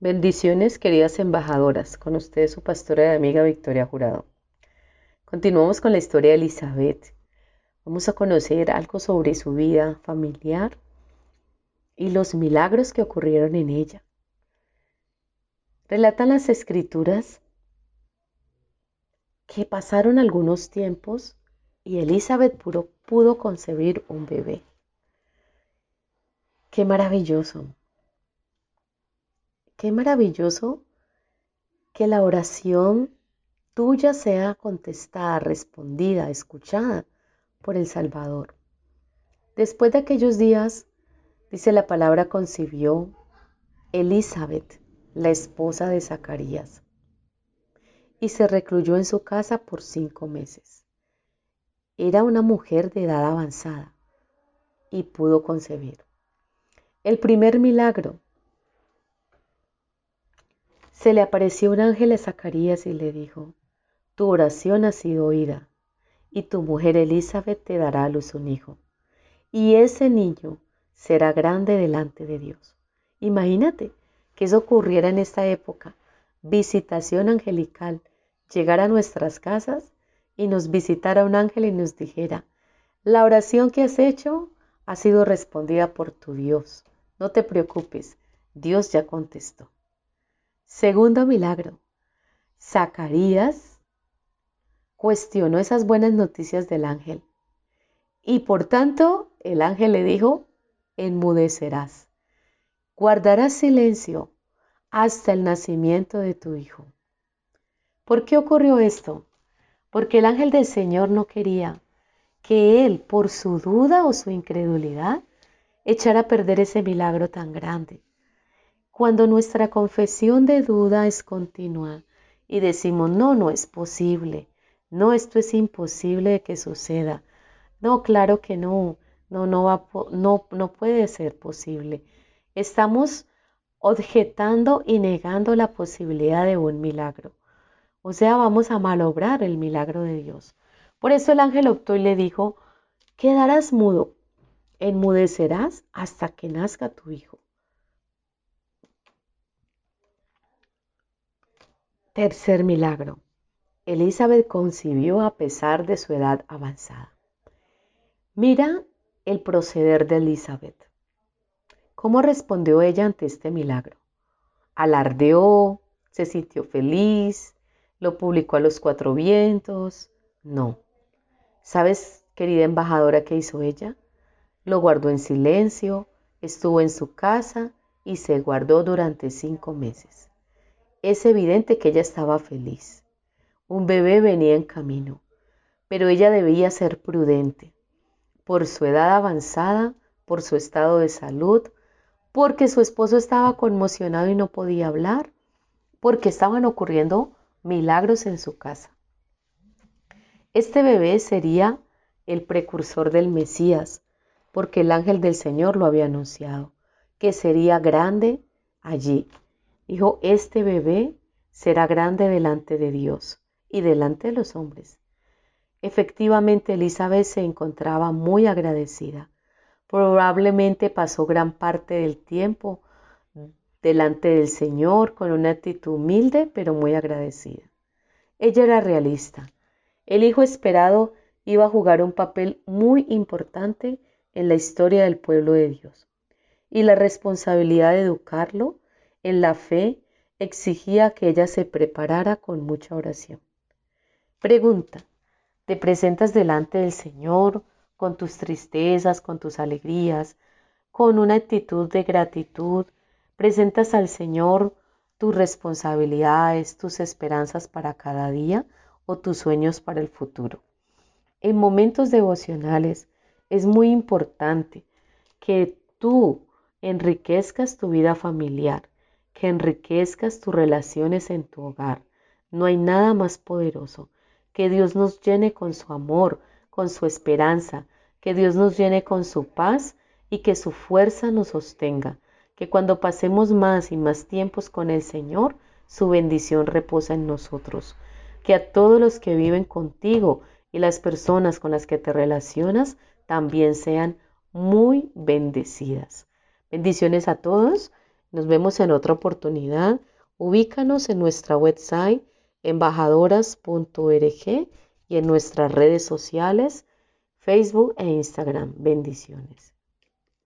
Bendiciones, queridas embajadoras, con ustedes su pastora y amiga Victoria Jurado. Continuamos con la historia de Elizabeth. Vamos a conocer algo sobre su vida familiar y los milagros que ocurrieron en ella. Relatan las escrituras que pasaron algunos tiempos y Elizabeth pudo, pudo concebir un bebé. Qué maravilloso. Qué maravilloso que la oración tuya sea contestada, respondida, escuchada por el Salvador. Después de aquellos días, dice la palabra, concibió Elizabeth, la esposa de Zacarías, y se recluyó en su casa por cinco meses. Era una mujer de edad avanzada y pudo concebir. El primer milagro se le apareció un ángel a Zacarías y le dijo, Tu oración ha sido oída, y tu mujer Elizabeth te dará a luz un hijo, y ese niño será grande delante de Dios. Imagínate que eso ocurriera en esta época, visitación angelical, llegar a nuestras casas y nos visitara un ángel y nos dijera, la oración que has hecho ha sido respondida por tu Dios. No te preocupes, Dios ya contestó. Segundo milagro. Zacarías cuestionó esas buenas noticias del ángel y por tanto el ángel le dijo, enmudecerás, guardarás silencio hasta el nacimiento de tu hijo. ¿Por qué ocurrió esto? Porque el ángel del Señor no quería que él, por su duda o su incredulidad, echara a perder ese milagro tan grande. Cuando nuestra confesión de duda es continua y decimos, no, no es posible, no, esto es imposible de que suceda, no, claro que no, no, no, va, no, no puede ser posible. Estamos objetando y negando la posibilidad de un milagro. O sea, vamos a malobrar el milagro de Dios. Por eso el ángel optó y le dijo, quedarás mudo, enmudecerás hasta que nazca tu hijo. Tercer milagro. Elizabeth concibió a pesar de su edad avanzada. Mira el proceder de Elizabeth. ¿Cómo respondió ella ante este milagro? ¿Alardeó? ¿Se sintió feliz? ¿Lo publicó a los cuatro vientos? No. ¿Sabes, querida embajadora, qué hizo ella? Lo guardó en silencio, estuvo en su casa y se guardó durante cinco meses. Es evidente que ella estaba feliz. Un bebé venía en camino, pero ella debía ser prudente por su edad avanzada, por su estado de salud, porque su esposo estaba conmocionado y no podía hablar, porque estaban ocurriendo milagros en su casa. Este bebé sería el precursor del Mesías, porque el ángel del Señor lo había anunciado, que sería grande allí Dijo, este bebé será grande delante de Dios y delante de los hombres. Efectivamente, Elizabeth se encontraba muy agradecida. Probablemente pasó gran parte del tiempo delante del Señor con una actitud humilde pero muy agradecida. Ella era realista. El hijo esperado iba a jugar un papel muy importante en la historia del pueblo de Dios. Y la responsabilidad de educarlo en la fe exigía que ella se preparara con mucha oración. Pregunta, ¿te presentas delante del Señor con tus tristezas, con tus alegrías, con una actitud de gratitud? ¿Presentas al Señor tus responsabilidades, tus esperanzas para cada día o tus sueños para el futuro? En momentos devocionales es muy importante que tú enriquezcas tu vida familiar, que enriquezcas tus relaciones en tu hogar, No hay nada más poderoso. Que Dios nos llene con su amor, con su esperanza, que Dios nos llene con su paz y que su fuerza nos sostenga. Que cuando pasemos más y más tiempos con el Señor, su bendición reposa en nosotros. Que a todos los que viven contigo y las personas con las que te relacionas también sean muy bendecidas. Bendiciones a todos. Nos vemos en otra oportunidad. Ubícanos en nuestra website embajadoras.org y en nuestras redes sociales, Facebook e Instagram. Bendiciones.